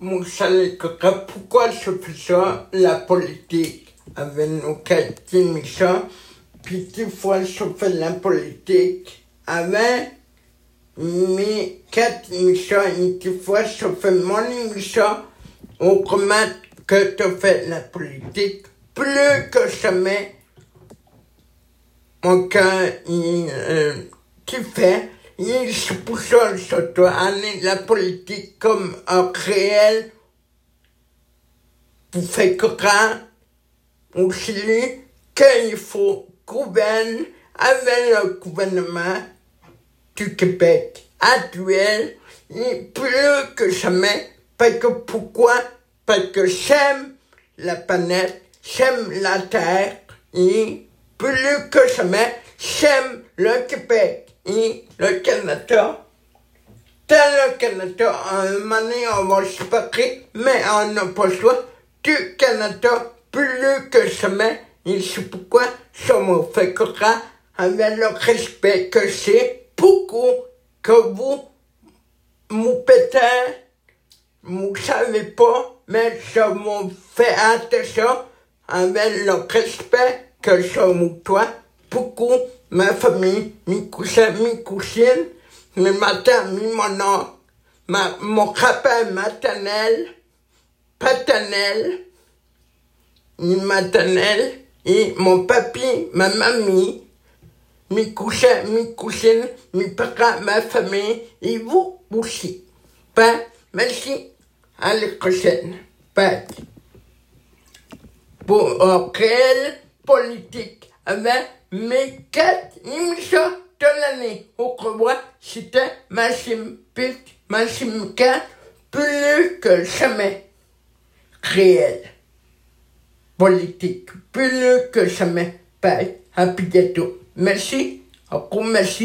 mon chalet pourquoi je fais ça, la politique, avec nos quatre méchants, puis des fois je fais la politique avec mes quatre méchants, et des fois je fais mon émission, autrement que tu fais la politique, plus que jamais, mon cœur, il, euh, tu fais, il se pousse sur toi, la politique comme un réel, vous faites croire aussi qu'il faut gouverner avec le gouvernement du Québec. Actuel, et plus que jamais, parce que pourquoi? Parce que j'aime la planète, j'aime la Terre, et plus que jamais, j'aime le Québec et le Canada. Tel le Canada, moment donné, on va se séparer, mais on n'a pas le du Canada plus que jamais. Et c'est pourquoi ça me fait croire avec le respect que c'est beaucoup que vous, pétard, vous savez pas, mais ça me fait attention avec le respect que je vous toi, beaucoup ma famille, mes cousins, mes cousines, mes matins, mes mon ma, mon rappel maternel, paternel, maternel, et mon papy, ma mamie, mes cousins, mes cousines, mes parents, ma famille, et vous aussi. Ben, merci. À la prochaine. Bye. Pour réel politique avec mes quatre émissions de l'année. Au revoir, c'était Maxime Pic, Maxime K, plus que jamais réel. Politique, plus que jamais. Bye, à bientôt. Merci, encore merci.